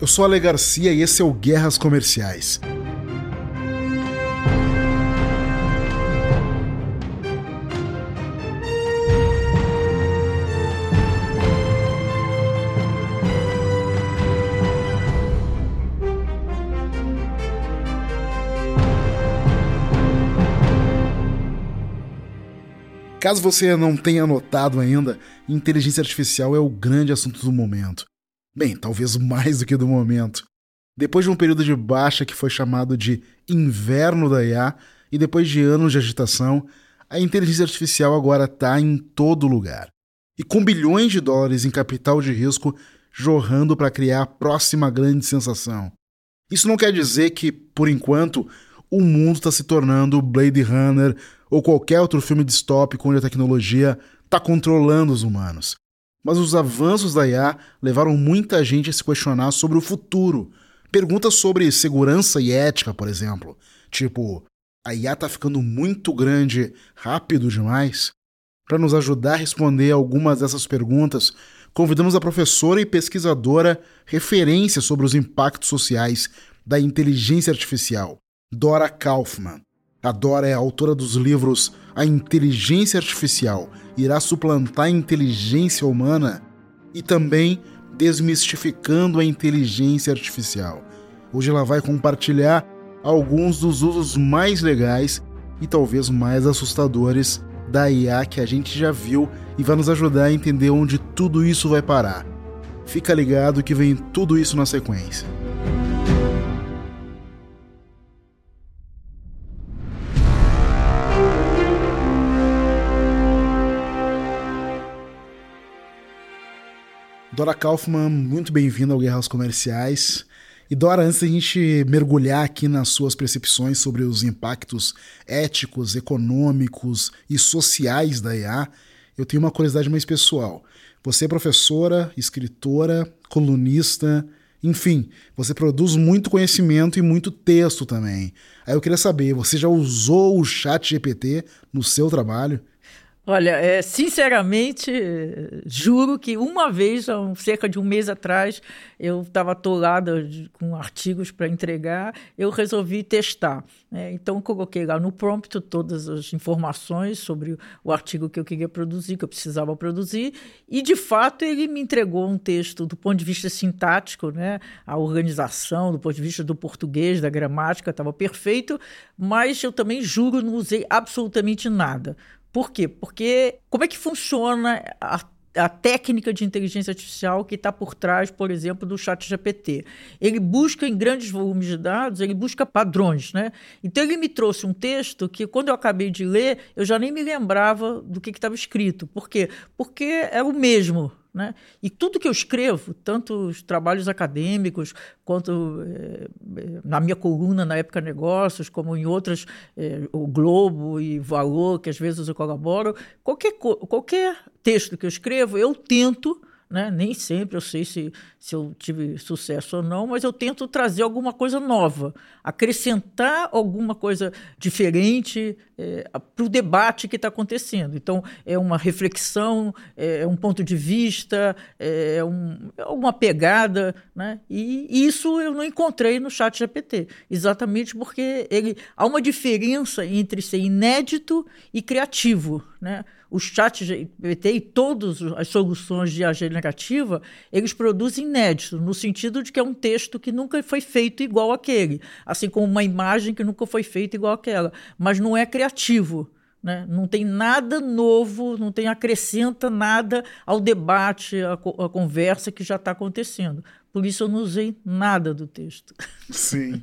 Eu sou Ale Garcia e esse é o Guerras Comerciais. Caso você não tenha notado ainda, inteligência artificial é o grande assunto do momento. Bem, talvez mais do que do momento. Depois de um período de baixa que foi chamado de inverno da IA e depois de anos de agitação, a inteligência artificial agora está em todo lugar. E com bilhões de dólares em capital de risco jorrando para criar a próxima grande sensação. Isso não quer dizer que, por enquanto, o mundo está se tornando Blade Runner ou qualquer outro filme distópico onde a tecnologia está controlando os humanos. Mas os avanços da IA levaram muita gente a se questionar sobre o futuro. Perguntas sobre segurança e ética, por exemplo. Tipo, a IA está ficando muito grande rápido demais? Para nos ajudar a responder algumas dessas perguntas, convidamos a professora e pesquisadora referência sobre os impactos sociais da inteligência artificial, Dora Kaufman. A Dora é autora dos livros A Inteligência Artificial Irá Suplantar a Inteligência Humana e também Desmistificando a Inteligência Artificial. Hoje ela vai compartilhar alguns dos usos mais legais e talvez mais assustadores da IA que a gente já viu e vai nos ajudar a entender onde tudo isso vai parar. Fica ligado que vem tudo isso na sequência. Dora Kaufman, muito bem-vinda ao Guerras Comerciais. E Dora, antes da gente mergulhar aqui nas suas percepções sobre os impactos éticos, econômicos e sociais da IA, eu tenho uma curiosidade mais pessoal. Você é professora, escritora, colunista, enfim, você produz muito conhecimento e muito texto também. Aí eu queria saber, você já usou o Chat GPT no seu trabalho? Olha, é, sinceramente, juro que uma vez, há cerca de um mês atrás, eu estava atolada de, com artigos para entregar, eu resolvi testar. Né? Então, coloquei lá no prompt todas as informações sobre o artigo que eu queria produzir, que eu precisava produzir, e, de fato, ele me entregou um texto do ponto de vista sintático, né? a organização, do ponto de vista do português, da gramática, estava perfeito, mas eu também juro, não usei absolutamente nada. Por quê? Porque como é que funciona a a técnica de inteligência artificial que está por trás, por exemplo, do chat GPT. Ele busca em grandes volumes de dados, ele busca padrões, né? Então ele me trouxe um texto que quando eu acabei de ler, eu já nem me lembrava do que estava escrito. Por quê? Porque é o mesmo, né? E tudo que eu escrevo, tanto os trabalhos acadêmicos, quanto é, na minha coluna na Época Negócios, como em outras, é, o Globo e Valor, que às vezes eu colaboro, qualquer, qualquer texto que eu escrevo, eu tento né? Nem sempre eu sei se, se eu tive sucesso ou não, mas eu tento trazer alguma coisa nova, acrescentar alguma coisa diferente é, para o debate que está acontecendo. Então, é uma reflexão, é, é um ponto de vista, é, é, um, é uma pegada, né? e isso eu não encontrei no chat GPT, exatamente porque ele, há uma diferença entre ser inédito e criativo. Né? O chat GPT e todas as soluções de IA generativa, eles produzem inédito, no sentido de que é um texto que nunca foi feito igual aquele, assim como uma imagem que nunca foi feita igual aquela, mas não é criativo. Né? Não tem nada novo, não tem acrescenta nada ao debate, à, à conversa que já está acontecendo. Por isso eu não usei nada do texto. Sim.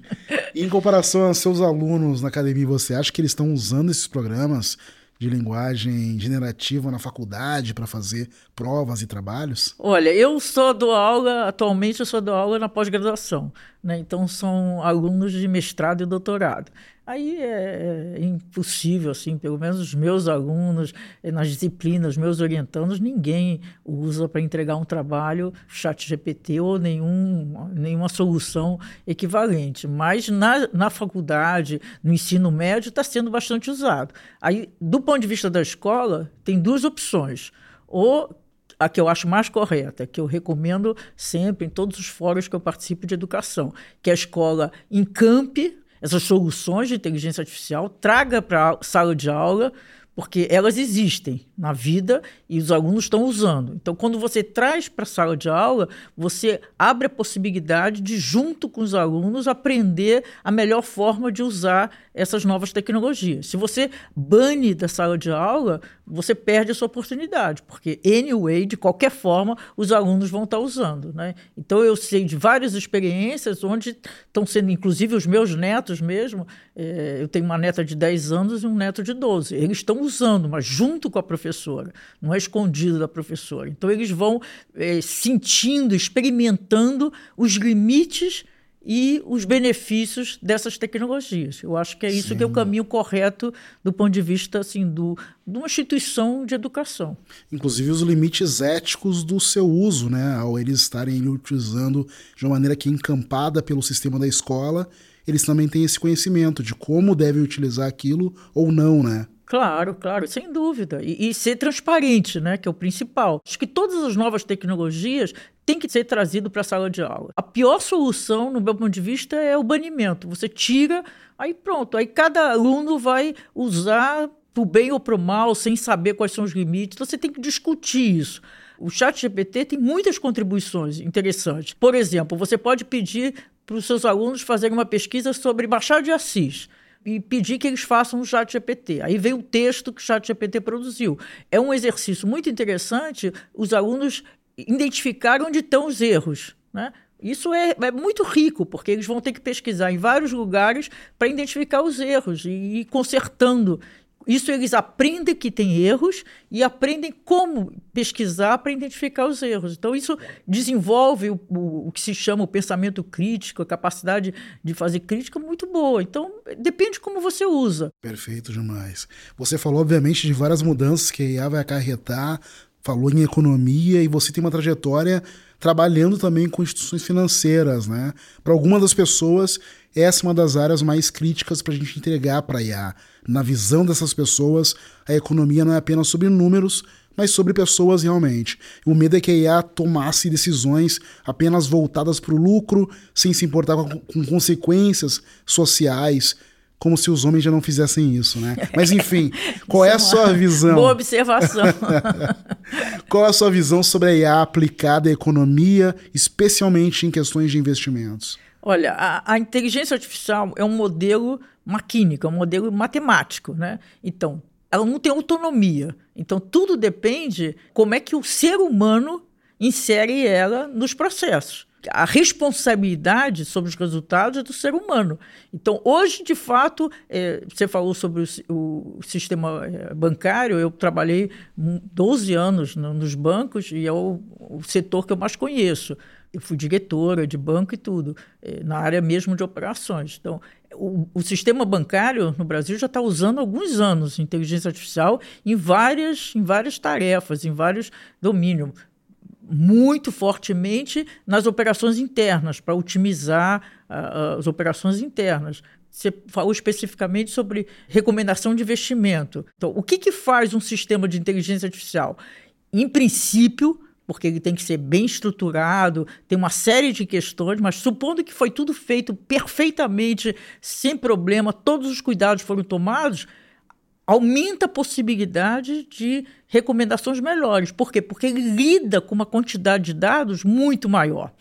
Em comparação aos seus alunos na academia, você acha que eles estão usando esses programas de linguagem generativa na faculdade para fazer provas e trabalhos? Olha, eu só dou aula, atualmente eu só dou aula na pós-graduação, né? então são alunos de mestrado e doutorado. Aí é, é impossível, assim, pelo menos os meus alunos, eh, nas disciplinas, meus orientandos, ninguém usa para entregar um trabalho chat GPT ou nenhum, nenhuma solução equivalente. Mas na, na faculdade, no ensino médio, está sendo bastante usado. Aí, do ponto de vista da escola, tem duas opções. Ou a que eu acho mais correta, que eu recomendo sempre em todos os fóruns que eu participo de educação, que a escola encampe essas soluções de inteligência artificial, traga para a sala de aula, porque elas existem na vida e os alunos estão usando. Então, quando você traz para a sala de aula, você abre a possibilidade de, junto com os alunos, aprender a melhor forma de usar essas novas tecnologias. Se você bane da sala de aula, você perde essa oportunidade, porque, anyway, de qualquer forma, os alunos vão estar usando. Né? Então, eu sei de várias experiências onde estão sendo, inclusive os meus netos mesmo, é, eu tenho uma neta de 10 anos e um neto de 12. Eles estão usando, mas junto com a professora, não é escondido da professora. Então, eles vão é, sentindo, experimentando os limites e os benefícios dessas tecnologias. Eu acho que é isso Sim. que é o caminho correto do ponto de vista assim do de uma instituição de educação. Inclusive os limites éticos do seu uso, né, ao eles estarem utilizando de uma maneira que é encampada pelo sistema da escola, eles também têm esse conhecimento de como devem utilizar aquilo ou não, né? Claro, claro, sem dúvida. E, e, ser transparente, né, que é o principal. Acho que todas as novas tecnologias têm que ser trazidas para a sala de aula. A pior solução, no meu ponto de vista, é o banimento. Você tira, aí pronto. Aí cada aluno vai usar para o bem ou para o mal, sem saber quais são os limites. Então você tem que discutir isso. O chat GPT tem muitas contribuições interessantes. Por exemplo, você pode pedir para os seus alunos fazerem uma pesquisa sobre Machado de Assis e pedir que eles façam um chat GPT. Aí vem o texto que o chat GPT produziu. É um exercício muito interessante os alunos identificarem onde estão os erros. Né? Isso é, é, muito rico, porque eles vão ter que pesquisar em vários lugares para identificar os erros e ir consertando. Isso eles aprendem que tem erros e aprendem como pesquisar para identificar os erros. Então, isso desenvolve o, o, o, que se chama o pensamento crítico, a capacidade de fazer crítica muito boa. Então, depende como você usa. Perfeito demais. Você falou, obviamente, de várias mudanças que a IA vai acarretar, falou em economia e você tem uma trajetória trabalhando também com instituições financeiras, né? Para algumas das pessoas, essa é uma das áreas mais críticas para a gente entregar para a IA. Na visão dessas pessoas, a economia não é apenas sobre números, mas sobre pessoas realmente. O medo é que a IA tomasse decisões apenas voltadas para o lucro, sem se importar com, com consequências sociais, como se os homens já não fizessem isso, né? Mas enfim, qual é a sua visão? Boa observação. qual é a sua visão sobre a IA aplicada à economia, especialmente em questões de investimentos? Olha, a, a inteligência artificial é um modelo maquínico, é um modelo matemático, né? Então, ela não tem autonomia. Então, tudo depende como é que o ser humano insere ela nos processos. A responsabilidade sobre os resultados é do ser humano. Então, hoje, de fato, é, você falou sobre o, o sistema é, bancário, eu trabalhei 12 anos no, nos bancos e é o, o setor que eu mais conheço eu fui diretora de banco e tudo, eh, na área mesmo de operações. Então, o, o sistema bancário no Brasil já está usando há alguns anos inteligência artificial em várias, em várias tarefas, em vários domínios muito fortemente nas operações internas, para otimizar uh, as operações internas. Você falou especificamente sobre recomendação de investimento. Então, o que, que faz um sistema de inteligência artificial? Em princípio, porque ele tem que ser bem estruturado, tem uma série de questões, mas supondo que foi tudo feito perfeitamente, sem problema, todos os cuidados foram tomados, aumenta a possibilidade de recomendações melhores. Por quê? Porque ele lida com uma quantidade de dados muito maior.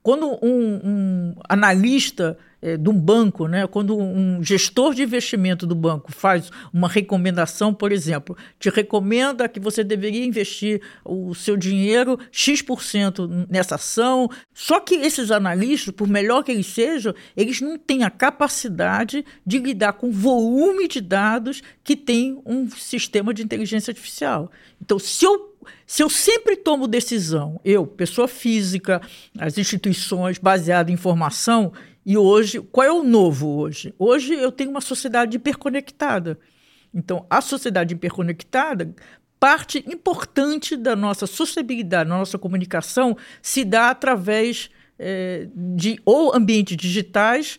Quando um, um analista é, de um banco, né? quando um gestor de investimento do banco faz uma recomendação, por exemplo, te recomenda que você deveria investir o seu dinheiro X% nessa ação, só que esses analistas, por melhor que eles sejam, eles não têm a capacidade de lidar com o volume de dados que tem um sistema de inteligência artificial. Então, se eu se eu sempre tomo decisão, eu, pessoa física, as instituições baseadas em informação, e hoje, qual é o novo hoje? Hoje eu tenho uma sociedade hiperconectada. Então, a sociedade hiperconectada, parte importante da nossa sociabilidade, da nossa comunicação, se dá através é, de ou ambientes digitais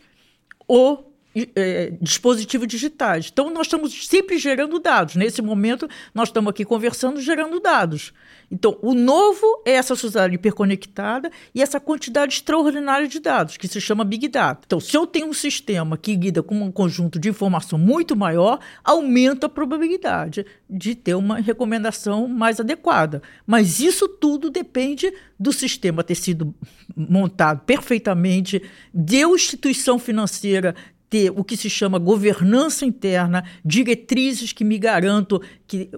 ou é, dispositivos digitais. Então, nós estamos sempre gerando dados. Nesse momento, nós estamos aqui conversando, gerando dados. Então, o novo é essa sociedade hiperconectada e essa quantidade extraordinária de dados, que se chama Big Data. Então, se eu tenho um sistema que lida com um conjunto de informação muito maior, aumenta a probabilidade de ter uma recomendação mais adequada. Mas isso tudo depende do sistema ter sido montado perfeitamente, de instituição financeira ter o que se chama governança interna, diretrizes que me garantam que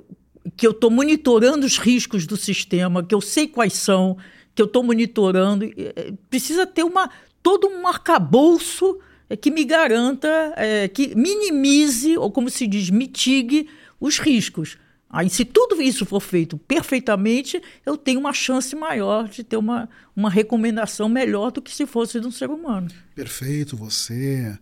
que eu estou monitorando os riscos do sistema, que eu sei quais são, que eu estou monitorando. É, precisa ter uma, todo um arcabouço é, que me garanta, é, que minimize, ou como se diz, mitigue os riscos. Aí, se tudo isso for feito perfeitamente, eu tenho uma chance maior de ter uma, uma recomendação melhor do que se fosse de um ser humano. Perfeito, você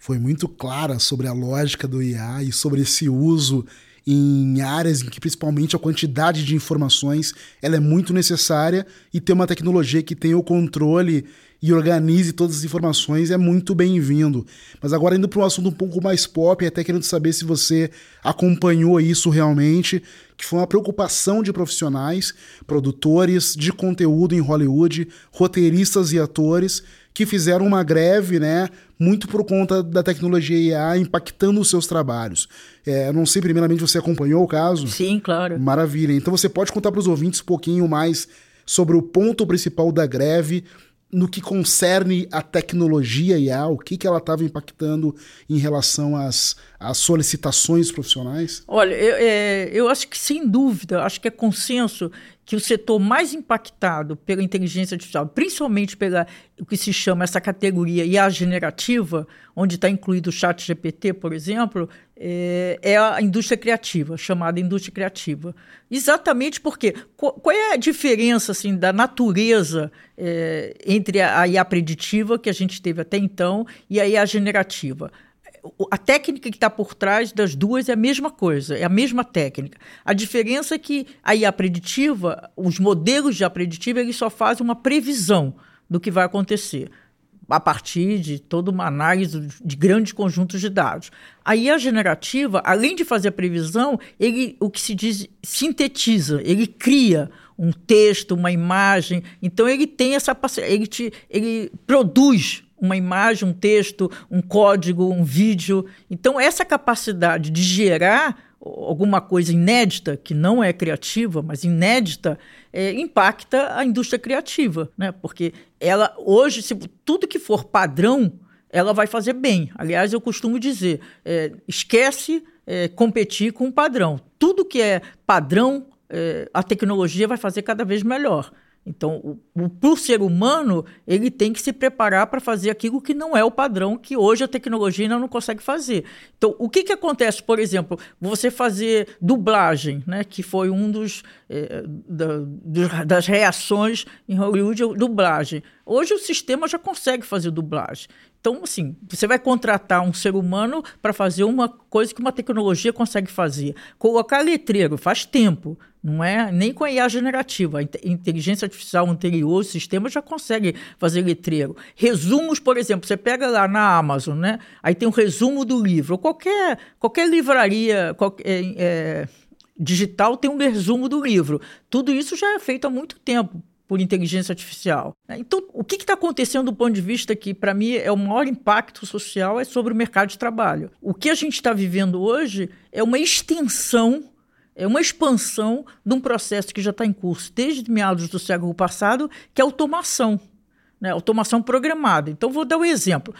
foi muito clara sobre a lógica do IA e sobre esse uso em áreas em que principalmente a quantidade de informações ela é muito necessária e ter uma tecnologia que tenha o controle e organize todas as informações é muito bem-vindo. Mas agora indo para um assunto um pouco mais pop, até querendo saber se você acompanhou isso realmente, que foi uma preocupação de profissionais, produtores de conteúdo em Hollywood, roteiristas e atores que fizeram uma greve, né, muito por conta da tecnologia IA impactando os seus trabalhos. É, não sei, primeiramente, você acompanhou o caso? Sim, claro. Maravilha. Então você pode contar para os ouvintes um pouquinho mais sobre o ponto principal da greve, no que concerne a tecnologia IA, o que, que ela estava impactando em relação às, às solicitações profissionais? Olha, eu, é, eu acho que sem dúvida, acho que é consenso que o setor mais impactado pela inteligência artificial, principalmente pela o que se chama essa categoria IA generativa, onde está incluído o chat GPT, por exemplo, é, é, a indústria criativa, chamada indústria criativa. Exatamente porque qual, é a diferença assim, da natureza é, entre a, a IA preditiva, que a gente teve até então, e a IA generativa? A técnica que está por trás das duas é a mesma coisa, é a mesma técnica. A diferença é que a IA preditiva, os modelos de IA preditiva, eles só fazem uma previsão do que vai acontecer a partir de toda uma análise de grandes conjuntos de dados. A IA generativa, além de fazer a previsão, ele, o que se diz, sintetiza, ele cria um texto, uma imagem. Então ele tem essa ele, te, ele produz uma imagem, um texto, um código, um vídeo. Então, essa capacidade de gerar alguma coisa inédita, que não é criativa, mas inédita, é, impacta a indústria criativa, né? Porque ela hoje, se tudo que for padrão, ela vai fazer bem. Aliás, eu costumo dizer, é, esquece é, competir com o padrão. Tudo que é padrão, é, a tecnologia vai fazer cada vez melhor. Então, para o ser humano, ele tem que se preparar para fazer aquilo que não é o padrão que hoje a tecnologia ainda não consegue fazer. Então, o que, que acontece, por exemplo, você fazer dublagem, né, que foi um dos é, da, das reações em Hollywood, dublagem. Hoje o sistema já consegue fazer dublagem. Então, assim, você vai contratar um ser humano para fazer uma coisa que uma tecnologia consegue fazer. Colocar letreiro faz tempo, não é nem com a IA generativa. A inteligência artificial anterior, o sistema já consegue fazer letreiro. Resumos, por exemplo, você pega lá na Amazon, né? Aí tem um resumo do livro. Qualquer, qualquer livraria qualquer, é, é, digital tem um resumo do livro. Tudo isso já é feito há muito tempo por inteligência artificial. Então, o que está acontecendo do ponto de vista que, para mim, é o maior impacto social é sobre o mercado de trabalho. O que a gente está vivendo hoje é uma extensão, é uma expansão de um processo que já está em curso desde meados do século passado, que é a automação. Né, automação programada. Então, vou dar um exemplo.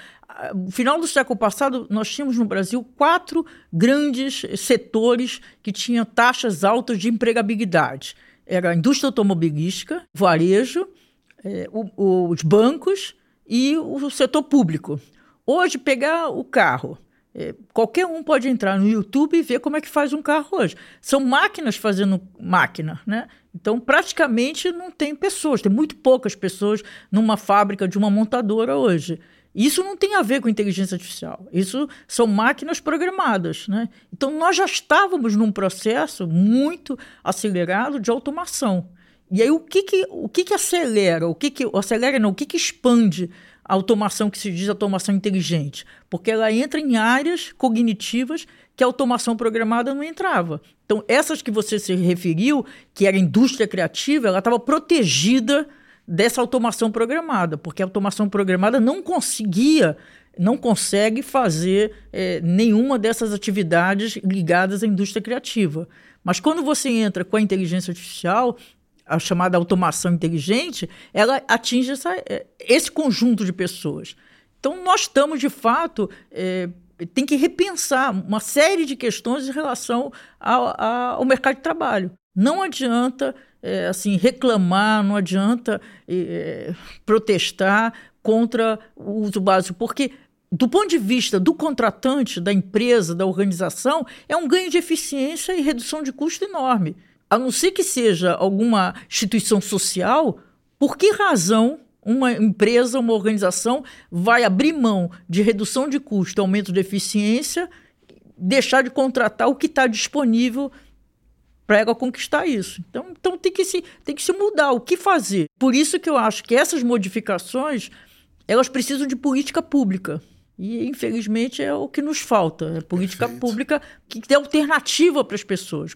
No final do século passado, nós tínhamos no Brasil quatro grandes setores que tinham taxas altas de empregabilidade era a indústria automobilística, varejo, é, o, os bancos e o setor público. Hoje, pegar o carro, é, qualquer um pode entrar no YouTube e ver como é que faz um carro hoje. São máquinas fazendo máquina, né? Então, praticamente não tem pessoas, tem muito poucas pessoas numa fábrica de uma montadora hoje. Isso não tem a ver com inteligência artificial. Isso são máquinas programadas. Né? Então, nós já estávamos num processo muito acelerado de automação. E aí, o que, que, o que, que acelera? O que, que acelera não? O que, que expande a automação que se diz automação inteligente? Porque ela entra em áreas cognitivas que a automação programada não entrava. Então, essas que você se referiu, que era indústria criativa, ela estava protegida dessa automação programada, porque a automação programada não conseguia, não consegue fazer é, nenhuma dessas atividades ligadas à indústria criativa. Mas quando você entra com a inteligência artificial, a chamada automação inteligente, ela atinge essa, é, esse conjunto de pessoas. Então, nós estamos, de fato, é, tem que repensar uma série de questões em relação ao, ao mercado de trabalho. Não adianta é, assim reclamar, não adianta é, protestar contra o uso básico, porque do ponto de vista do contratante, da empresa, da organização, é um ganho de eficiência e redução de custo enorme. A não ser que seja alguma instituição social, por que razão uma empresa, uma organização vai abrir mão de redução de custo, aumento de eficiência, deixar de contratar o que está disponível para ela conquistar isso. Então, então tem, que se, tem que se mudar, o que fazer. Por isso que eu acho que essas modificações elas precisam de política pública. E, infelizmente, é o que nos falta. É política Perfeito. pública que dê alternativa para as pessoas.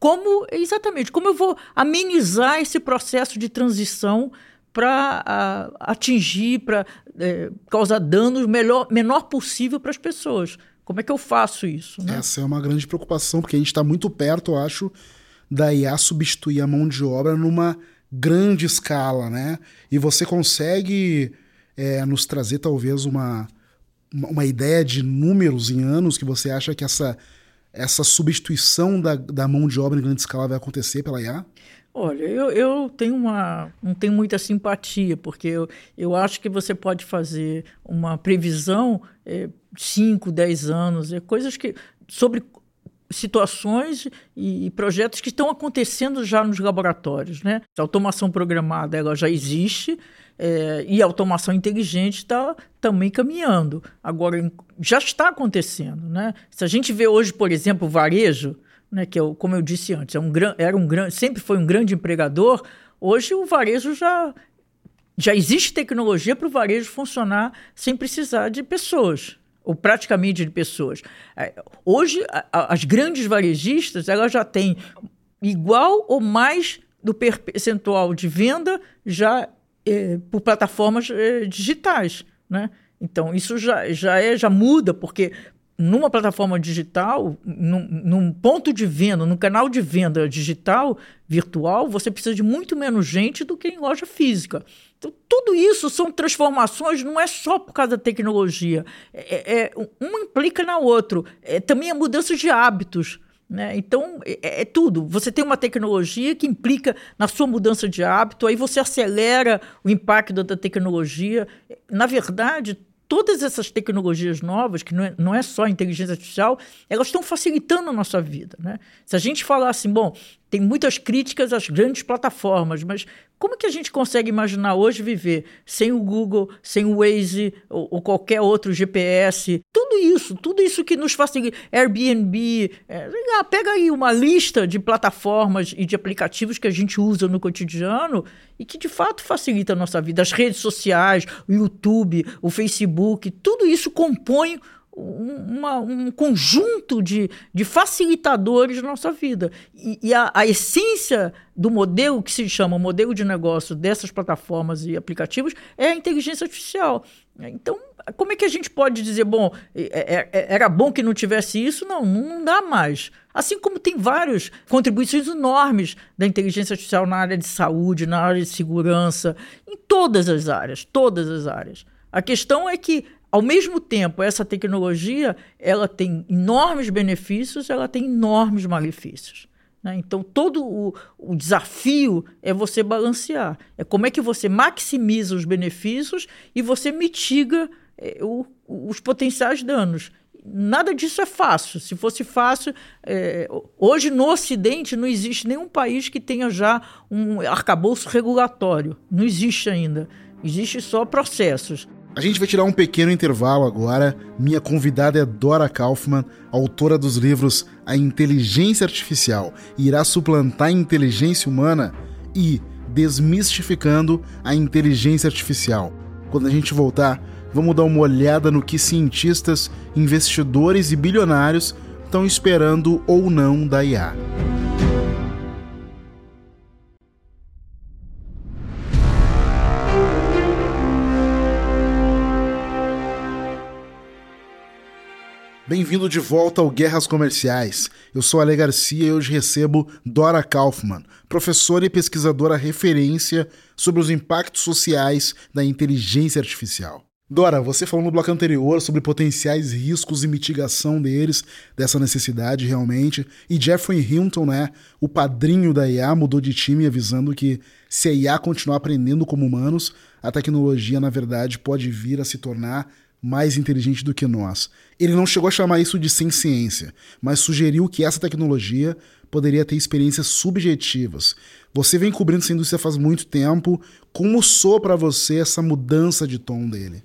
Como, exatamente, como eu vou amenizar esse processo de transição para atingir, para é, causar danos melhor, menor possível para as pessoas. Como é que eu faço isso? Né? Essa é uma grande preocupação, porque a gente está muito perto, eu acho, da IA substituir a mão de obra numa grande escala, né? E você consegue é, nos trazer talvez uma uma ideia de números em anos que você acha que essa, essa substituição da, da mão de obra em grande escala vai acontecer pela IA? Olha, eu, eu tenho uma, não tenho muita simpatia, porque eu, eu acho que você pode fazer uma previsão 5, é, 10 anos, é, coisas que. sobre situações e, projetos que estão acontecendo já nos laboratórios. Né? A automação programada ela já existe, é, e a automação inteligente está também caminhando. Agora, já está acontecendo. Né? Se a gente vê hoje, por exemplo, o varejo, né, que é, como eu disse antes, é um, era um, sempre foi um grande empregador, hoje o varejo já, já existe tecnologia para o varejo funcionar sem precisar de pessoas ou praticamente de pessoas. É, hoje, as grandes varejistas elas já têm igual ou mais do percentual de venda já eh, por plataformas eh, digitais, né? Então isso já, já, é, já muda, porque numa plataforma digital, num, num, ponto de venda, num canal de venda digital, virtual, você precisa de muito menos gente do que em loja física. Então, tudo isso são transformações, não é só por causa da tecnologia. É, é, um implica na outro. É também a mudança de hábitos. Né? Então, é, é, tudo. Você tem uma tecnologia que implica na sua mudança de hábito, aí você acelera o impacto da tecnologia. Na verdade, todas essas tecnologias novas, que não é, não é só inteligência artificial, elas estão facilitando a nossa vida. Né? Se a gente falar assim, bom, tem muitas críticas às grandes plataformas, mas como que a gente consegue imaginar hoje viver sem o Google, sem o Waze ou, ou qualquer outro GPS? Tudo isso, tudo isso que nos facilita. Airbnb, é, pega aí uma lista de plataformas e de aplicativos que a gente usa no cotidiano e que de fato facilita a nossa vida. As redes sociais, o YouTube, o Facebook, tudo isso compõe uma, um conjunto de, de facilitadores da nossa vida. E, e a, a, essência do modelo que se chama modelo de negócio dessas plataformas e aplicativos é a inteligência artificial. Então, como é que a gente pode dizer, bom, é, é, é, era bom que não tivesse isso? Não, não dá mais. Assim como tem várias contribuições enormes da inteligência artificial na área de saúde, na área de segurança, em todas as áreas, todas as áreas. A questão é que ao mesmo tempo, essa tecnologia ela tem enormes benefícios, ela tem enormes malefícios. Né? Então, todo o, o, desafio é você balancear. É como é que você maximiza os benefícios e você mitiga é, o, os potenciais danos. Nada disso é fácil. Se fosse fácil, é, hoje no Ocidente não existe nenhum país que tenha já um arcabouço regulatório. Não existe ainda. Existe só processos. A gente vai tirar um pequeno intervalo agora. Minha convidada é Dora Kaufman, autora dos livros A Inteligência Artificial irá suplantar a inteligência humana e Desmistificando a Inteligência Artificial. Quando a gente voltar, vamos dar uma olhada no que cientistas, investidores e bilionários estão esperando ou não da IA. Bem-vindo de volta ao Guerras Comerciais. Eu sou Ale Garcia e hoje recebo Dora Kaufman, professora e pesquisadora referência sobre os impactos sociais da inteligência artificial. Dora, você falou no bloco anterior sobre potenciais riscos e mitigação deles, dessa necessidade realmente, e Jeffrey Hinton, né, o padrinho da IA, mudou de time avisando que se a IA continuar aprendendo como humanos, a tecnologia, na verdade, pode vir a se tornar mais inteligente do que nós. Ele não chegou a chamar isso de sem ciência, mas sugeriu que essa tecnologia poderia ter experiências subjetivas. Você vem cobrindo essa indústria faz muito tempo. Como soa para você essa mudança de tom dele?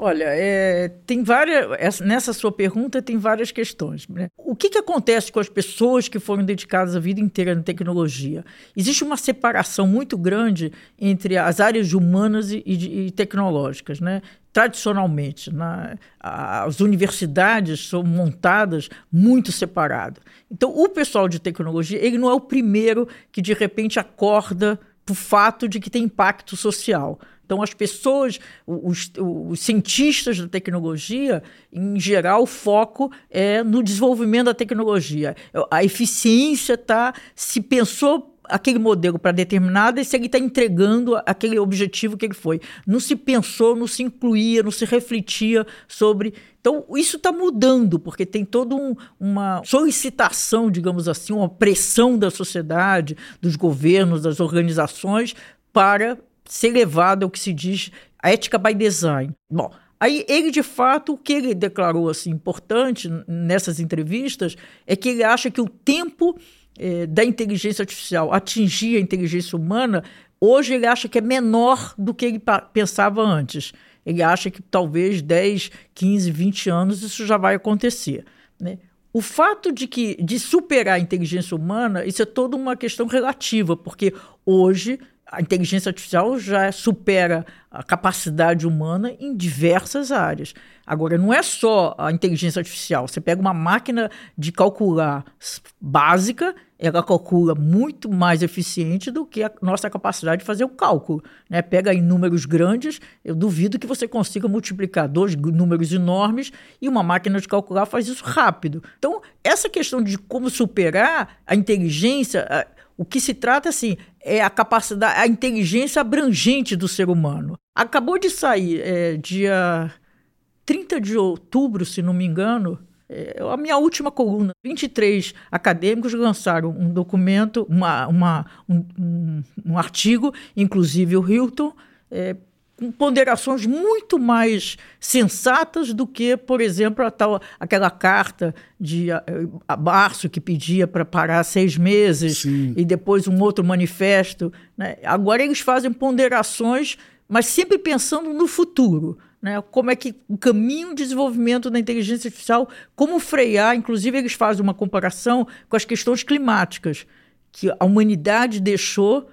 Olha, é, tem várias. Nessa sua pergunta tem várias questões. Né? O que, que acontece com as pessoas que foram dedicadas a vida inteira na tecnologia? Existe uma separação muito grande entre as áreas humanas e, e, e tecnológicas. Né? Tradicionalmente, na, as universidades são montadas muito separadas. Então, o pessoal de tecnologia ele não é o primeiro que de repente acorda para o fato de que tem impacto social. Então, as pessoas, os, os, cientistas da tecnologia, em geral, o foco é no desenvolvimento da tecnologia. A eficiência está. Se pensou aquele modelo para determinada e se ele está entregando aquele objetivo que ele foi. Não se pensou, não se incluía, não se refletia sobre. Então, isso está mudando, porque tem toda um, uma solicitação, digamos assim, uma pressão da sociedade, dos governos, das organizações, para ser levado ao que se diz a ética by design. Bom, aí ele de fato o que ele declarou assim importante nessas entrevistas é que ele acha que o tempo eh, da inteligência artificial atingir a inteligência humana hoje ele acha que é menor do que ele pensava antes. Ele acha que talvez 10, 15, 20 anos isso já vai acontecer. Né? O fato de que de superar a inteligência humana, isso é toda uma questão relativa, porque hoje a inteligência artificial já supera a capacidade humana em diversas áreas. Agora, não é só a inteligência artificial. Você pega uma máquina de calcular básica, ela calcula muito mais eficiente do que a nossa capacidade de fazer o cálculo. Né? Pega em números grandes, eu duvido que você consiga multiplicar dois números enormes e uma máquina de calcular faz isso rápido. Então, essa questão de como superar a inteligência o que se trata, assim, é a capacidade, a inteligência abrangente do ser humano. Acabou de sair, é, dia 30 de outubro, se não me engano, é, a minha última coluna. 23 acadêmicos lançaram um documento, uma, uma um, um, um, artigo, inclusive o Hilton, é, com ponderações muito mais sensatas do que, por exemplo, a tal, aquela carta de a, a março que pedia para parar seis meses Sim. e depois um outro manifesto. Né? Agora eles fazem ponderações, mas sempre pensando no futuro. Né? Como é que o caminho de desenvolvimento da inteligência artificial, como frear, inclusive eles fazem uma comparação com as questões climáticas, que a humanidade deixou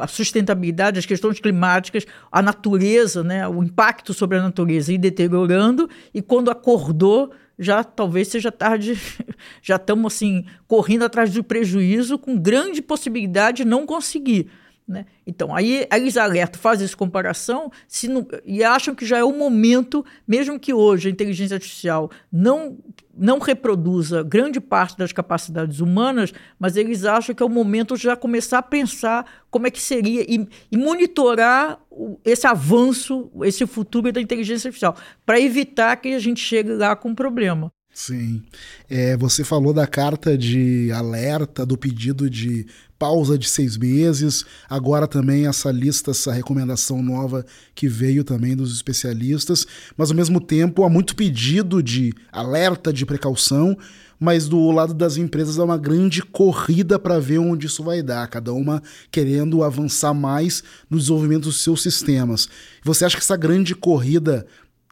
a sustentabilidade, as questões climáticas, a natureza, né, o impacto sobre a natureza ir deteriorando, e quando acordou, já talvez seja tarde, já estamos assim, correndo atrás do prejuízo, com grande possibilidade de não conseguir. Né? Então, aí eles alertam, fazem essa comparação não, e acham que já é o momento, mesmo que hoje a inteligência artificial não, não reproduza grande parte das capacidades humanas, mas eles acham que é o momento de já começar a pensar como é que seria e, e monitorar esse avanço, esse futuro da inteligência artificial, para evitar que a gente chegue lá com um problema. Sim. É, você falou da carta de alerta, do pedido de pausa de seis meses, agora também essa lista, essa recomendação nova que veio também dos especialistas, mas ao mesmo tempo há muito pedido de alerta, de precaução, mas do lado das empresas há uma grande corrida para ver onde isso vai dar, cada uma querendo avançar mais no desenvolvimento dos seus sistemas. Você acha que essa grande corrida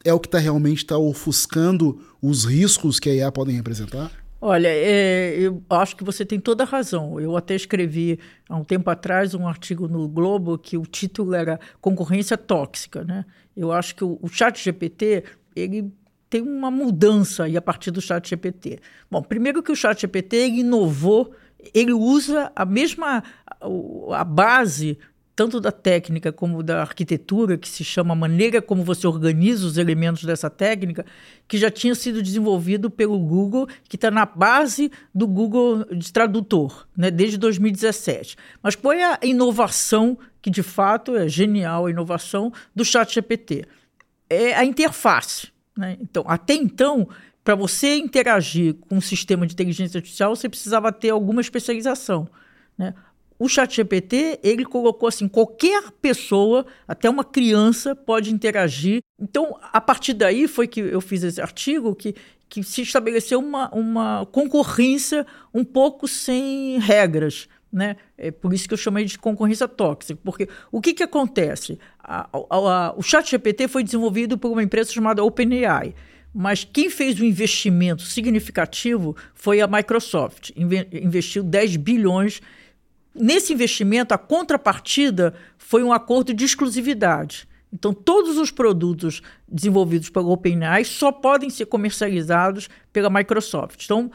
é o que está realmente tá ofuscando os riscos que a IA podem representar? Olha, é, eu acho que você tem toda a razão. Eu até escrevi há um tempo atrás um artigo no Globo que o título era Concorrência Tóxica. Né? Eu acho que o, o chat GPT ele tem uma mudança aí a partir do chat GPT. Bom, primeiro que o chat GPT inovou, ele usa a mesma a base tanto da técnica como da arquitetura, que se chama maneira como você organiza os elementos dessa técnica, que já tinha sido desenvolvido pelo Google, que está na base do Google de tradutor, né, desde 2017. Mas qual é a inovação que de fato é genial, a inovação do ChatGPT? É a interface. Né? Então, até então, para você interagir com um sistema de inteligência artificial, você precisava ter alguma especialização. Né? O ChatGPT, ele colocou assim, qualquer pessoa, até uma criança, pode interagir. Então, a partir daí foi que eu fiz esse artigo que, que se estabeleceu uma, uma concorrência um pouco sem regras. Né? É por isso que eu chamei de concorrência tóxica, porque o que, que acontece? A, a, a, o ChatGPT foi desenvolvido por uma empresa chamada OpenAI, mas quem fez o um investimento significativo foi a Microsoft, investiu 10 bilhões Nesse investimento, a contrapartida foi um acordo de exclusividade. Então, todos os produtos desenvolvidos pela OpenAI só podem ser comercializados pela Microsoft. Então,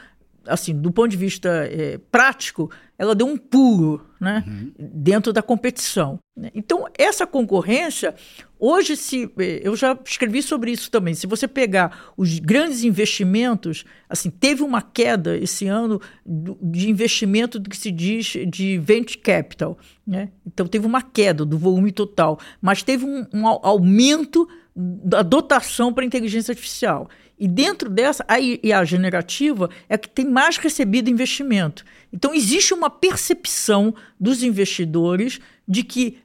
assim, do ponto de vista é, prático, ela deu um pulo né, uhum. dentro da competição. Então, essa concorrência, hoje, se é, eu já escrevi sobre isso também. Se você pegar os grandes investimentos, assim, teve uma queda esse ano de investimento do que se diz de venture capital. Né? Então, teve uma queda do volume total, mas teve um, um aumento da dotação para inteligência artificial. E dentro dessa, a IA generativa é que tem mais recebido investimento. Então, existe uma percepção dos investidores de que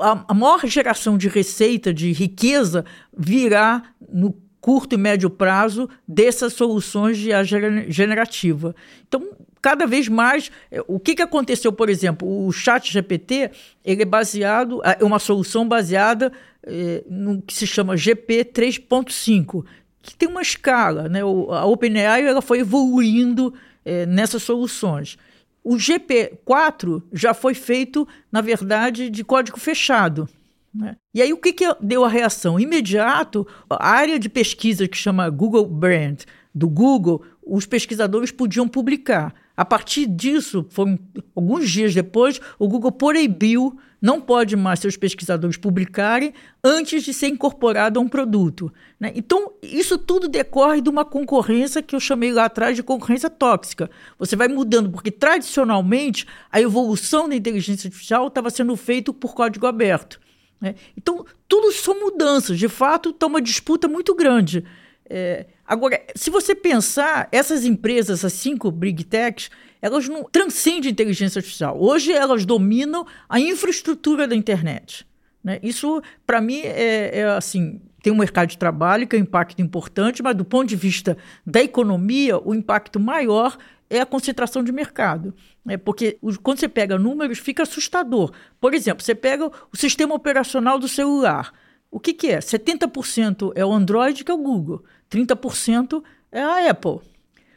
a, a maior geração de receita, de riqueza, virá no curto e médio prazo dessas soluções de IA generativa. Então, cada vez mais, é, o que, que aconteceu, por exemplo, o chat GPT, ele é baseado, é uma solução baseada é, no que se chama GP 3.5, que tem uma escala. Né? O, a OpenAI ela foi evoluindo é, nessas soluções. O GP4 já foi feito, na verdade, de código fechado. Né? E aí o que, que deu a reação? Imediato, a área de pesquisa que chama Google Brand, do Google, os pesquisadores podiam publicar. A partir disso, foram alguns dias depois, o Google proibiu não pode mais seus pesquisadores publicarem antes de ser incorporado a um produto. Né? Então, isso tudo decorre de uma concorrência que eu chamei lá atrás de concorrência tóxica. Você vai mudando, porque tradicionalmente a evolução da inteligência artificial estava sendo feita por código aberto. Né? Então, tudo são mudanças. De fato, está uma disputa muito grande. É, agora, se você pensar, essas empresas, essas cinco big techs, elas não transcendem inteligência artificial. Hoje elas dominam a infraestrutura da internet. Né? Isso, para mim, é, é, assim. Tem um mercado de trabalho que é um impacto importante, mas do ponto de vista da economia, o impacto maior é a concentração de mercado. É porque quando você pega números, fica assustador. Por exemplo, você pega o sistema operacional do celular. O que, que é? 70% é o Android, que é o Google. 30% é a Apple.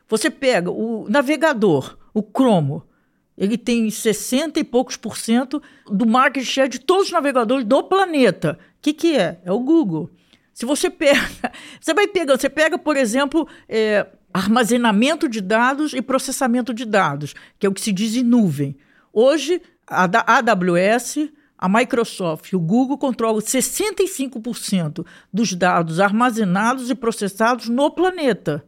Você pega o navegador, o Chrome, ele tem 60 e poucos por cento do market share de todos os navegadores do planeta. O que, que é? É o Google. Se você pega, você vai pegando, você pega, por exemplo, é, armazenamento de dados e processamento de dados, que é o que se diz em nuvem. Hoje, a AWS, a Microsoft e o Google controlam 65% dos dados armazenados e processados no planeta.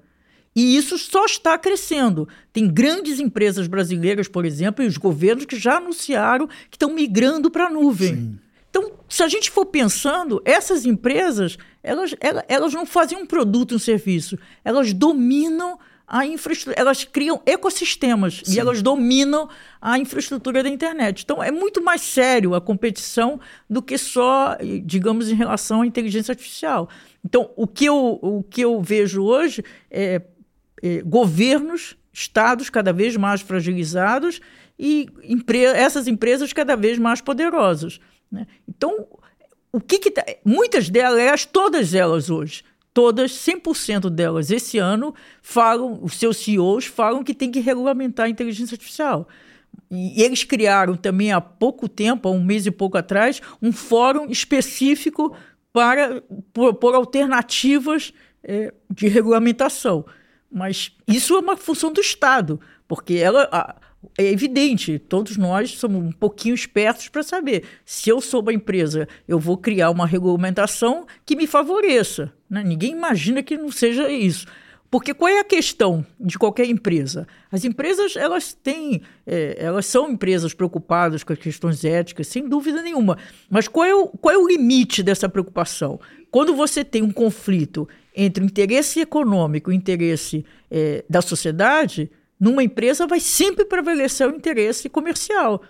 E isso só está crescendo. Tem grandes empresas brasileiras, por exemplo, e os governos que já anunciaram que estão migrando para a nuvem. Sim. Então, se a gente for pensando, essas empresas, elas, elas, elas não fazem um produto, um serviço, elas dominam a infraestrutura, elas criam ecossistemas Sim. e elas dominam a infraestrutura da internet. Então, é muito mais sério a competição do que só, digamos, em relação à inteligência artificial. Então, o que eu, o que eu vejo hoje é eh, governos, estados cada vez mais fragilizados e empre essas empresas cada vez mais poderosas. Né? Então, o que, que tá, muitas delas, todas elas hoje, todas, 100% delas esse ano, falam, os seus CEOs falam que tem que regulamentar a inteligência artificial. E eles criaram também há pouco tempo, há um mês e pouco atrás, um fórum específico para propor alternativas é, de regulamentação. Mas isso é uma função do Estado, porque ela, a, é evidente, todos nós somos um pouquinho espertos para saber. Se eu sou uma empresa, eu vou criar uma regulamentação que me favoreça. Né? Ninguém imagina que não seja isso. Porque qual é a questão de qualquer empresa? As empresas elas têm, é, elas são empresas preocupadas com as questões éticas, sem dúvida nenhuma. Mas qual é o, qual é o limite dessa preocupação? Quando você tem um conflito entre o interesse econômico e o interesse é, da sociedade, numa empresa vai sempre prevalecer o interesse comercial.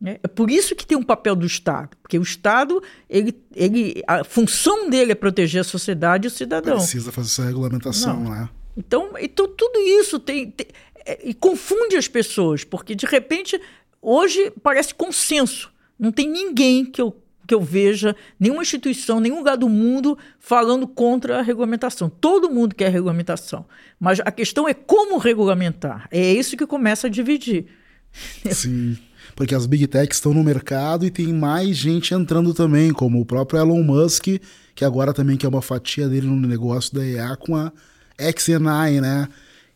Né? É por isso que tem um papel do Estado, porque o Estado, ele, ele, a função dele é proteger a sociedade e o cidadão. Precisa fazer essa regulamentação, Não. né? Então, então tudo isso tem, tem é, e confunde as pessoas, porque de repente hoje parece consenso. Não tem ninguém que eu que eu veja nenhuma instituição, nenhum lugar do mundo falando contra a regulamentação. Todo mundo quer regulamentação. Mas a questão é como regulamentar. É isso que começa a dividir. Sim. Porque as big techs estão no mercado e tem mais gente entrando também, como o próprio Elon Musk, que agora também quer uma fatia dele no negócio da EA com a XNI, né?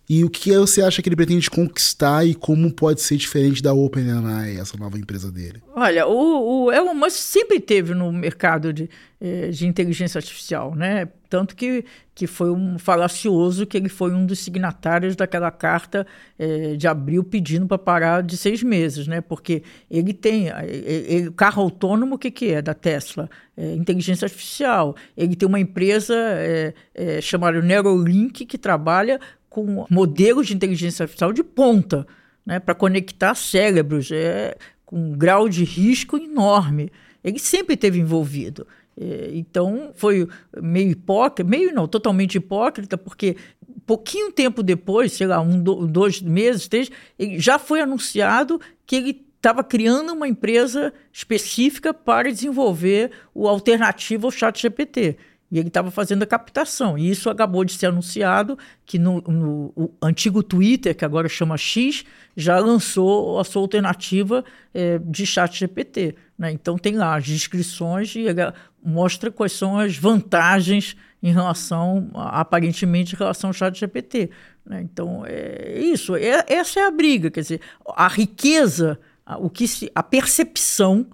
E o que você acha que ele pretende conquistar e como pode ser diferente da OpenAI, essa nova empresa dele? Olha, o, o Elon Musk sempre teve no mercado de, eh, de inteligência artificial, né? Tanto que, que foi um falacioso que ele foi um dos signatários daquela carta eh, de abril pedindo para parar de seis meses, né? Porque ele tem ele, carro autônomo, o que, que é da Tesla? É, inteligência artificial. Ele tem uma empresa é, é, chamada Neuralink que trabalha com modelos de inteligência artificial de ponta, né, para conectar cérebros, é, com um grau de risco enorme. Ele sempre esteve envolvido. É, então, foi meio hipócrita, meio não, totalmente hipócrita, porque pouquinho tempo depois, sei lá, um, dois meses, três, já foi anunciado que ele estava criando uma empresa específica para desenvolver o alternativo ao chat GPT. E ele estava fazendo a captação. E isso acabou de ser anunciado que no, no antigo Twitter, que agora chama X, já lançou a sua alternativa é, de chat GPT. Né? Então tem lá as descrições e mostra quais são as vantagens em relação, aparentemente, em relação ao chat GPT. Né? Então é isso. É, essa é a briga. Quer dizer, a riqueza, o que se, a percepção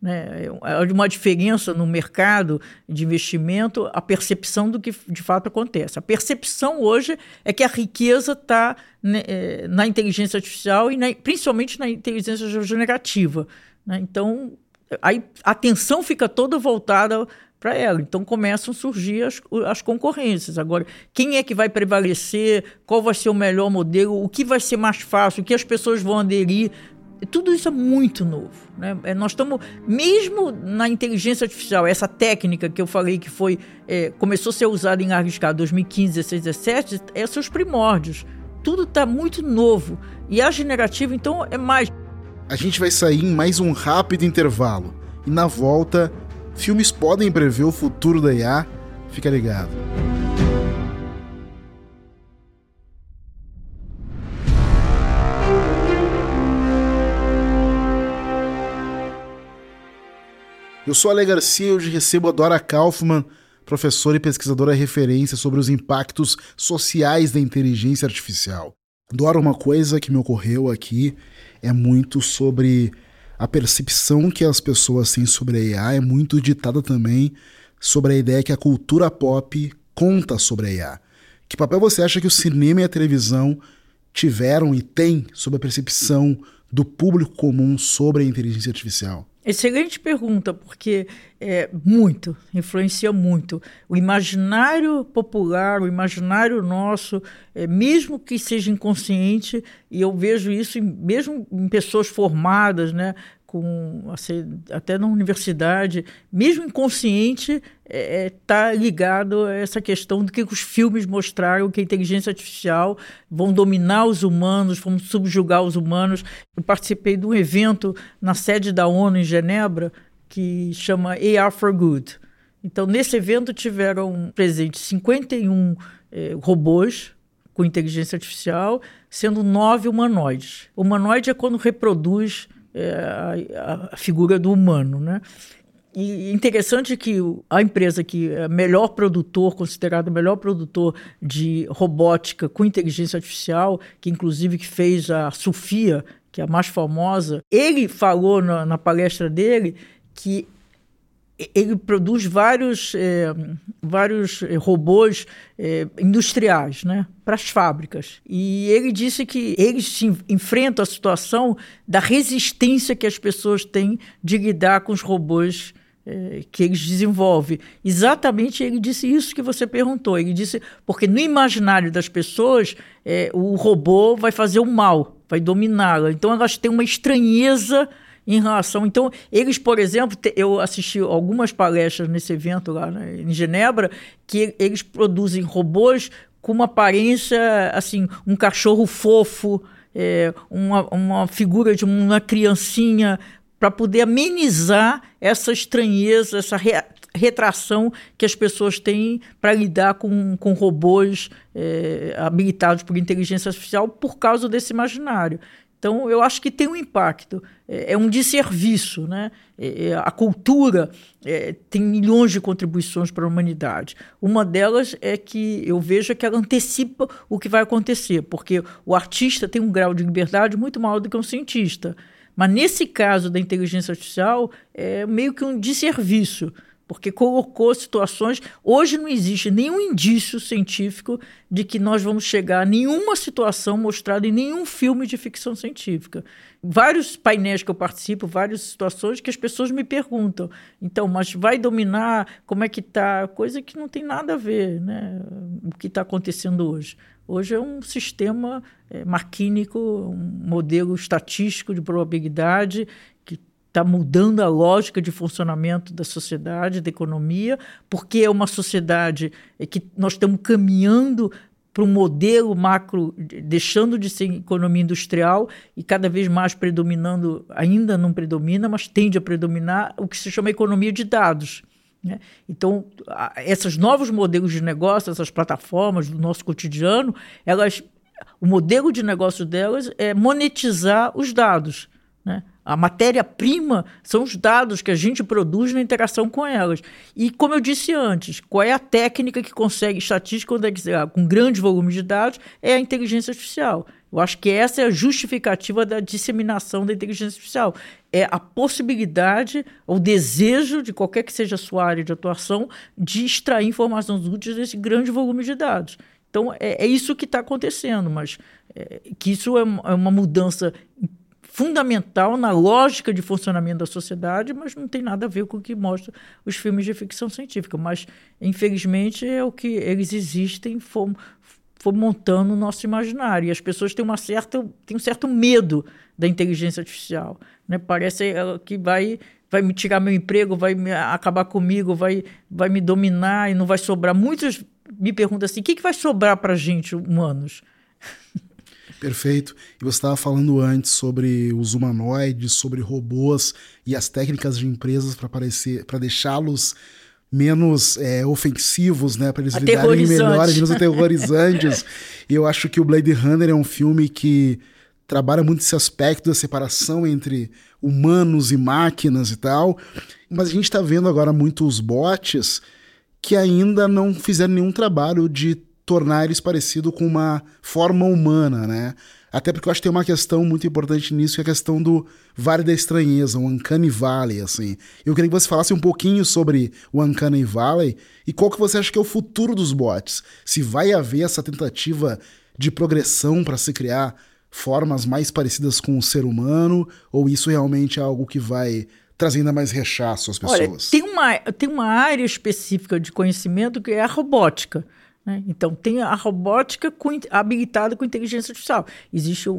né, é uma diferença no mercado de investimento, a percepção do que de fato acontece. A percepção hoje é que a riqueza está né, é, na inteligência artificial e na, principalmente na inteligência generativa. Né? Então, aí a atenção fica toda voltada para ela. Então começam a surgir as, as concorrências. Agora, quem é que vai prevalecer? Qual vai ser o melhor modelo? O que vai ser mais fácil? O que as pessoas vão aderir? Tudo isso é muito novo. Né? É, nós estamos, mesmo na inteligência artificial, essa técnica que eu falei que foi é, começou a ser usada em larga escala 2015, 16, 17, é seus primórdios. Tudo está muito novo. E a generativa, então, é mais. A gente vai sair em mais um rápido intervalo. E na volta, filmes podem prever o futuro da IA? Fica ligado. Eu sou Ale Garcia e hoje recebo a Dora Kaufman, professora e pesquisadora referência sobre os impactos sociais da inteligência artificial. Dora, uma coisa que me ocorreu aqui é muito sobre a percepção que as pessoas têm sobre a IA, é muito ditada também sobre a ideia que a cultura pop conta sobre a IA. Que papel você acha que o cinema e a televisão tiveram e têm sobre a percepção do público comum sobre a inteligência artificial? Excelente pergunta, porque é muito, influencia muito. O imaginário popular, o imaginário nosso, é, mesmo que seja inconsciente, e eu vejo isso em, mesmo em pessoas formadas, né, com assim, até na universidade, mesmo inconsciente, está é, tá ligado a essa questão do que os filmes mostraram, que a inteligência artificial vão dominar os humanos, vão subjugar os humanos. Eu participei de um evento na sede da ONU em Genebra que chama AR for Good. Então, nesse evento tiveram presentes 51 eh, robôs com inteligência artificial, sendo nove humanoides. O humanoide é quando reproduz é, a, a, figura do humano, né? E interessante que a empresa que é melhor produtor, considerado o melhor produtor de robótica com inteligência artificial, que inclusive que fez a Sofia, que é a mais famosa, ele falou na, na palestra dele que ele produz vários, é, vários eh, robôs é, industriais né, para as fábricas. E ele disse que eles enfrentam a situação da resistência que as pessoas têm de lidar com os robôs é, que eles desenvolvem. Exatamente ele disse isso que você perguntou. Ele disse, porque no imaginário das pessoas, o robô vai fazer o mal, vai dominá-la. Então elas têm uma estranheza em relação. Então, eles, por exemplo, eu assisti algumas palestras nesse evento lá né, em Genebra, que eles produzem robôs com uma aparência, assim, um cachorro fofo, é, uma, uma figura de uma criancinha, para poder amenizar essa estranheza, essa re, retração que as pessoas têm para lidar com, com robôs é, habilitados por inteligência artificial por causa desse imaginário. Então, eu acho que tem um impacto. É, é um desserviço. Né? É, é, a cultura é, tem milhões de contribuições para a humanidade. Uma delas é que eu vejo que ela antecipa o que vai acontecer, porque o artista tem um grau de liberdade muito maior do que um cientista. Mas, nesse caso da inteligência artificial, é meio que um desserviço porque colocou situações. Hoje não existe nenhum indício científico de que nós vamos chegar a nenhuma situação mostrada em nenhum filme de ficção científica. Vários painéis que eu participo, várias situações que as pessoas me perguntam. Então, mas vai dominar? Como é que está? Coisa que não tem nada a ver, né? O que está acontecendo hoje. Hoje é um sistema é, maquínico, um modelo estatístico de probabilidade está mudando a lógica de funcionamento da sociedade, da economia, porque é uma sociedade que nós estamos caminhando para um modelo macro, deixando de ser economia industrial e cada vez mais predominando, ainda não predomina, mas tende a predominar o que se chama economia de dados. Né? Então, esses novos modelos de negócio, essas plataformas do nosso cotidiano, elas, o modelo de negócio delas é monetizar os dados. Né? A matéria-prima são os dados que a gente produz na interação com elas. E, como eu disse antes, qual é a técnica que consegue estatística é com grandes volumes de dados? É a inteligência artificial. Eu acho que essa é a justificativa da disseminação da inteligência artificial. É a possibilidade, o desejo de qualquer que seja a sua área de atuação, de extrair informações úteis desse grande volume de dados. Então, é, é isso que está acontecendo, mas é, que isso é, é uma mudança fundamental na lógica de funcionamento da sociedade, mas não tem nada a ver com o que mostra os filmes de ficção científica. Mas, infelizmente, é o que eles existem, for montando o nosso imaginário. E as pessoas têm, uma certa, têm um certo medo da inteligência artificial. Né? Parece que vai vai me tirar meu emprego, vai me, acabar comigo, vai, vai me dominar e não vai sobrar. Muitos me perguntam assim: o que, que vai sobrar para a gente, humanos? Perfeito. E você estava falando antes sobre os humanoides, sobre robôs e as técnicas de empresas para parecer, para deixá-los menos é, ofensivos, né, para eles lidarem melhor, menos aterrorizantes. e eu acho que o Blade Runner é um filme que trabalha muito esse aspecto da separação entre humanos e máquinas e tal. Mas a gente está vendo agora muitos bots que ainda não fizeram nenhum trabalho de tornar eles parecido com uma forma humana, né? Até porque eu acho que tem uma questão muito importante nisso, que é a questão do Vale da Estranheza, o Uncanny Valley, assim. Eu queria que você falasse um pouquinho sobre o Uncanny Valley e qual que você acha que é o futuro dos bots. Se vai haver essa tentativa de progressão para se criar formas mais parecidas com o ser humano, ou isso realmente é algo que vai trazer ainda mais rechaço às pessoas? Olha, tem uma, tem uma área específica de conhecimento que é a robótica. Né? Então, tem a robótica com, habilitada com inteligência artificial. Existem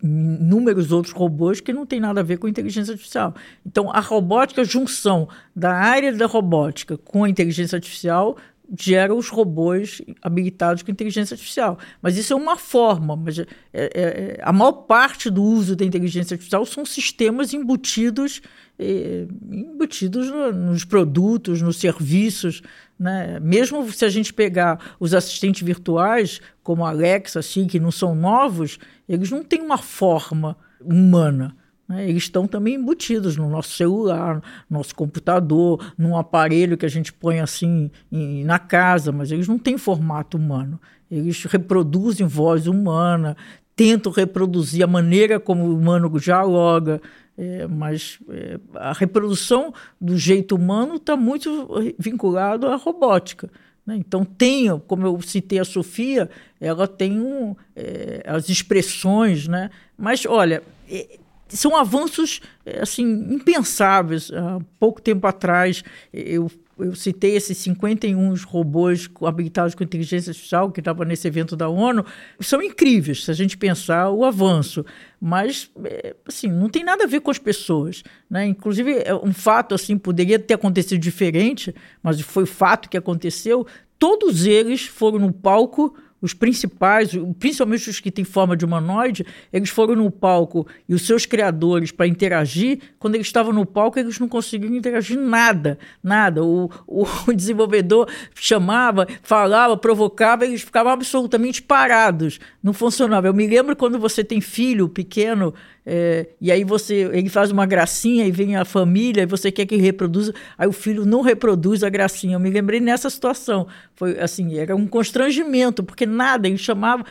inúmeros outros robôs que não têm nada a ver com inteligência artificial. Então, a robótica, a junção da área da robótica com a inteligência artificial, gera os robôs habilitados com inteligência artificial. Mas isso é uma forma. Mas é, é, é a maior parte do uso da inteligência artificial são sistemas embutidos, é, embutidos no, nos produtos, nos serviços. Né? Mesmo se a gente pegar os assistentes virtuais, como a Alexa, assim, que não são novos, eles não têm uma forma humana. Né? Eles estão também embutidos no nosso celular, no nosso computador, num aparelho que a gente põe assim em, na casa, mas eles não têm formato humano. Eles reproduzem voz humana, tentam reproduzir a maneira como o humano dialoga, é, mas é, a reprodução do jeito humano está muito vinculado à robótica. Né? Então, tem, como eu citei a Sofia, ela tem um, é, as expressões, né? mas olha, é, são avanços assim impensáveis. Há pouco tempo atrás, eu, eu citei esses 51 robôs habilitados com inteligência artificial que estavam nesse evento da ONU. São incríveis se a gente pensar o avanço, mas eh, assim não tem nada a ver com as pessoas. Né? Inclusive, é um fato assim poderia ter acontecido diferente, mas foi fato que aconteceu. Todos eles foram no palco os principais, principalmente os que têm forma de humanoide, eles foram no palco e os seus criadores para interagir, quando eles estavam no palco, eles não conseguiam interagir nada, nada. O, o, o desenvolvedor chamava, falava, provocava, eles ficavam absolutamente parados, não funcionava. Eu me lembro quando você tem filho pequeno é, e aí você ele faz uma gracinha e vem a família e você quer que reproduza, aí o filho não reproduz a gracinha. Eu me lembrei nessa situação. Foi assim, era um constrangimento, porque nada, ele chamava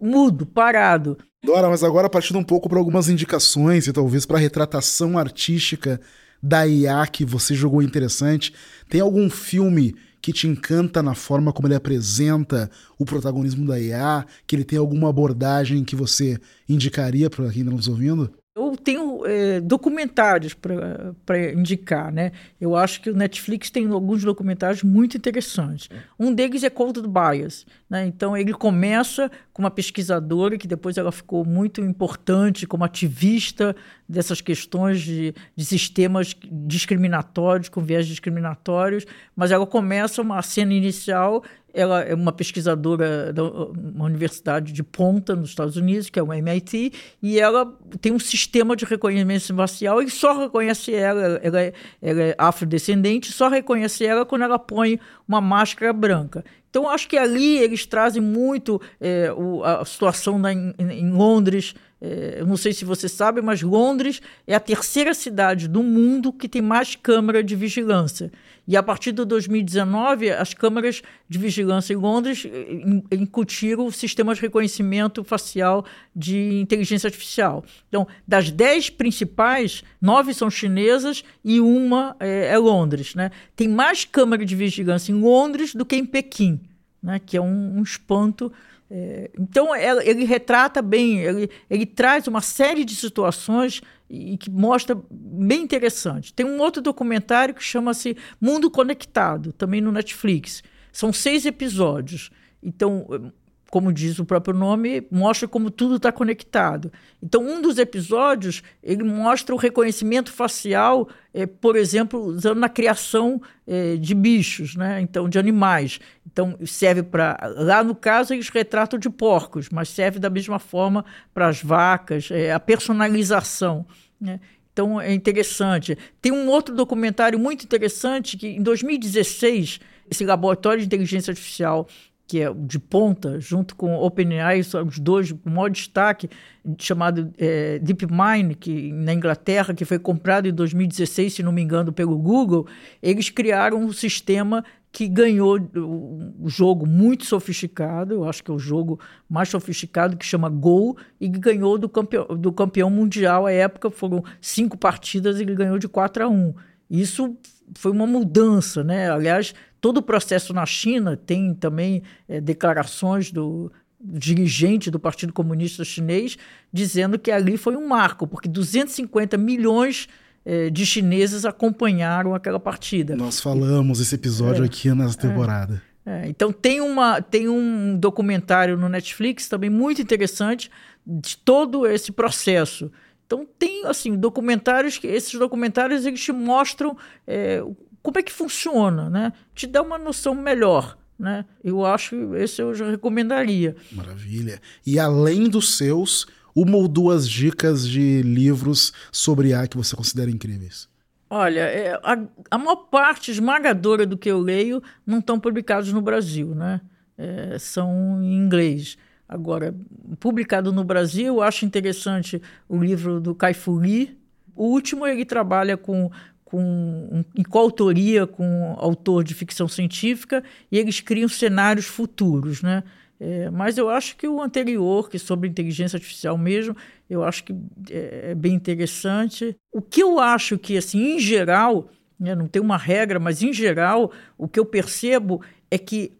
mudo, parado. Dora, mas agora partindo um pouco para algumas indicações e talvez para a retratação artística da IA que você jogou interessante. Tem algum filme que te encanta na forma como ele apresenta o protagonismo da IA, que ele tem alguma abordagem que você indicaria para quem está nos ouvindo? Eu tenho é, documentários para indicar, né? Eu acho que o Netflix tem alguns documentários muito interessantes. Um deles é Cold Bias, né? Então ele começa com uma pesquisadora que depois ela ficou muito importante como ativista dessas questões de, de sistemas discriminatórios, com viés discriminatórios, mas ela começa uma cena inicial ela é uma pesquisadora da uma universidade de ponta nos Estados Unidos, que é o MIT, e ela tem um sistema de reconhecimento facial e só reconhece ela, ela é, ela é afrodescendente, só reconhece ela quando ela põe uma máscara branca. Então, acho que ali eles trazem muito é, o, a situação na, em, em Londres. É, eu não sei se você sabe, mas Londres é a terceira cidade do mundo que tem mais câmera de vigilância. E a partir de 2019, as câmeras de vigilância em Londres é, incutiram sistemas de reconhecimento facial de inteligência artificial. Então, das dez principais, nove são chinesas e uma é, é Londres. Né? Tem mais câmera de vigilância em Londres do que em Pequim né, que é um, um espanto. É, então, ele, ele, retrata bem, ele, ele traz uma série de situações e que mostra bem interessante. Tem um outro documentário que chama-se Mundo Conectado, também no Netflix. São seis episódios. Então, como diz o próprio nome, mostra como tudo está conectado. Então, um dos episódios ele mostra o reconhecimento facial, é, por exemplo, usando na criação é, de bichos, né? Então, de animais. Então, serve para lá no caso eles retratam de porcos, mas serve da mesma forma para as vacas, é, a personalização. Né? Então é interessante. Tem um outro documentário muito interessante que em 2016 esse laboratório de inteligência artificial que é de ponta, junto com OpenAI, são os dois com maior destaque, chamado é, DeepMind, que na Inglaterra, que foi comprado em 2016, se não me engano, pelo Google, eles criaram um sistema que ganhou um jogo muito sofisticado, eu acho que é o jogo mais sofisticado, que chama Go, e que ganhou do campeão, do campeão mundial à época, foram cinco partidas e ele ganhou de 4 a 1. Isso foi uma mudança, né? Aliás, todo o processo na China tem também é, declarações do dirigente do Partido Comunista Chinês dizendo que ali foi um marco, porque 250 milhões é, de chineses acompanharam aquela partida. Nós falamos esse episódio é, aqui nessa temporada. É, então tem, uma, tem um documentário no Netflix também muito interessante de todo esse processo. Então tem assim documentários que esses documentários eles te mostram é, como é que funciona, né? Te dá uma noção melhor. Né? Eu acho, esse eu já recomendaria. Maravilha. E além dos seus, uma ou duas dicas de livros sobre A que você considera incríveis? Olha, é, a, a maior parte esmagadora do que eu leio não estão publicados no Brasil, né? É, são em inglês. Agora, publicado no Brasil, acho interessante o livro do Kai Fu Lee. O último, ele trabalha com, com um, em coautoria com um autor de ficção científica e eles criam cenários futuros, né? É, mas eu acho que o anterior, que é sobre inteligência artificial mesmo, eu acho que é, é bem interessante. O que eu acho que, assim, em geral, né, não tem uma regra, mas em geral, o que eu percebo é que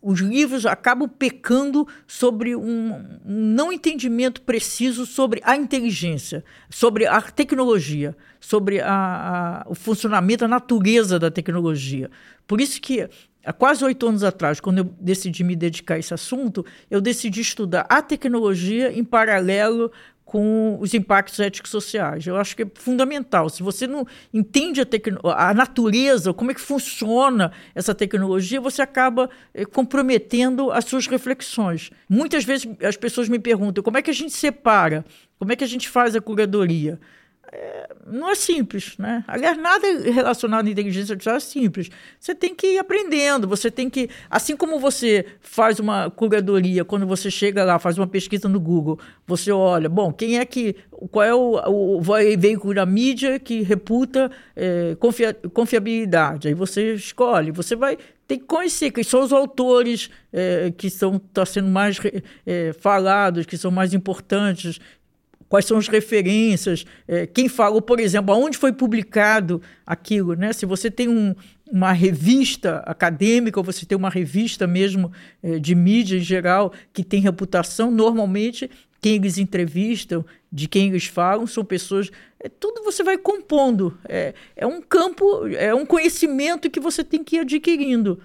os livros acabam pecando sobre um, não entendimento preciso sobre a inteligência, sobre a tecnologia, sobre a, a, o funcionamento, a natureza da tecnologia. Por isso que há quase oito anos atrás, quando eu decidi me dedicar a esse assunto, eu decidi estudar a tecnologia em paralelo com os impactos éticos sociais. Eu acho que é fundamental. Se você não entende a, a natureza, como é que funciona essa tecnologia, você acaba eh, comprometendo as suas reflexões. Muitas vezes as pessoas me perguntam como é que a gente separa, como é que a gente faz a curadoria é, não é simples, né? Aliás, nada relacionado à inteligência artificial é simples. Você tem que ir aprendendo, você tem que, assim como você faz uma curadoria, quando você chega lá, faz uma pesquisa no Google, você olha, bom, quem é que, qual é o, o veículo da mídia que reputa é, confia, confiabilidade? Aí você escolhe, você vai tem que conhecer quem são os autores é, que estão tá sendo mais é, falados, que são mais importantes, quais são as referências, é, quem falou, por exemplo, aonde foi publicado aquilo, né? Se você tem um, uma revista acadêmica, ou você tem uma revista mesmo é, de mídia em geral que tem reputação, normalmente quem eles entrevistam, de quem eles falam, são pessoas. É, tudo você vai compondo. É, é um campo, é um conhecimento que você tem que ir adquirindo.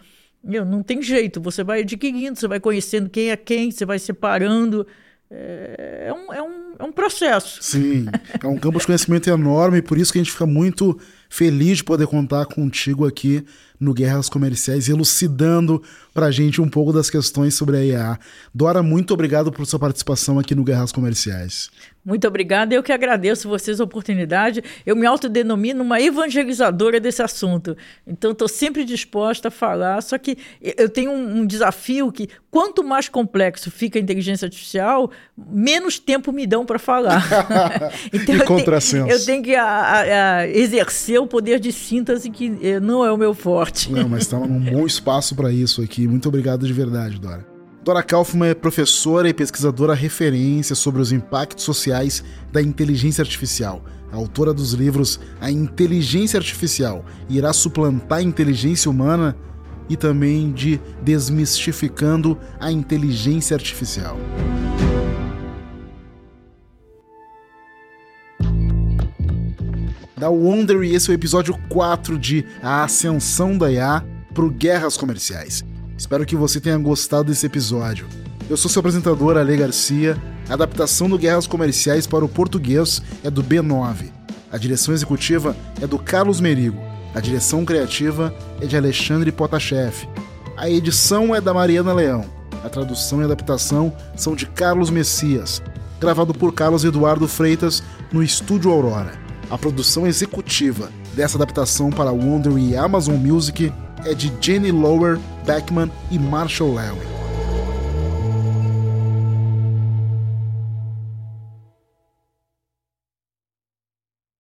Meu, não tem jeito, você vai adquirindo, você vai conhecendo quem é quem, você vai separando. É, é, um, é, um, é um processo. Sim, é um campo de conhecimento enorme, por isso que a gente fica muito feliz de poder contar contigo aqui no Guerras Comerciais, elucidando pra gente um pouco das questões sobre a IA. Dora, muito obrigado por sua participação aqui no Guerras Comerciais. Muito obrigada, eu que agradeço vocês a oportunidade. Eu me autodenomino uma evangelizadora desse assunto. Então, estou sempre disposta a falar. Só que eu tenho um, um, desafio que, quanto mais complexo fica a inteligência artificial, menos tempo me dão para falar. então, e eu, contrassenso. Tenho, eu tenho que a, a, a exercer o poder de síntese, que eh, não é o meu forte. Não, mas está num bom espaço para isso aqui. Muito obrigado de verdade, Dora. Dora Kaufman é professora e pesquisadora referência sobre os impactos sociais da inteligência artificial. autora dos livros A Inteligência Artificial irá suplantar a inteligência humana e também de Desmistificando a Inteligência Artificial. Da Wonder e esse é o episódio 4 de A Ascensão da IA para Guerras Comerciais. Espero que você tenha gostado desse episódio. Eu sou seu apresentador, Ale Garcia. A adaptação do Guerras Comerciais para o português é do B9. A direção executiva é do Carlos Merigo. A direção criativa é de Alexandre Potashev. A edição é da Mariana Leão. A tradução e adaptação são de Carlos Messias. Gravado por Carlos Eduardo Freitas no Estúdio Aurora. A produção executiva dessa adaptação para Wonder e Amazon Music é de Jenny Lower, Beckman e Marshall Lewin.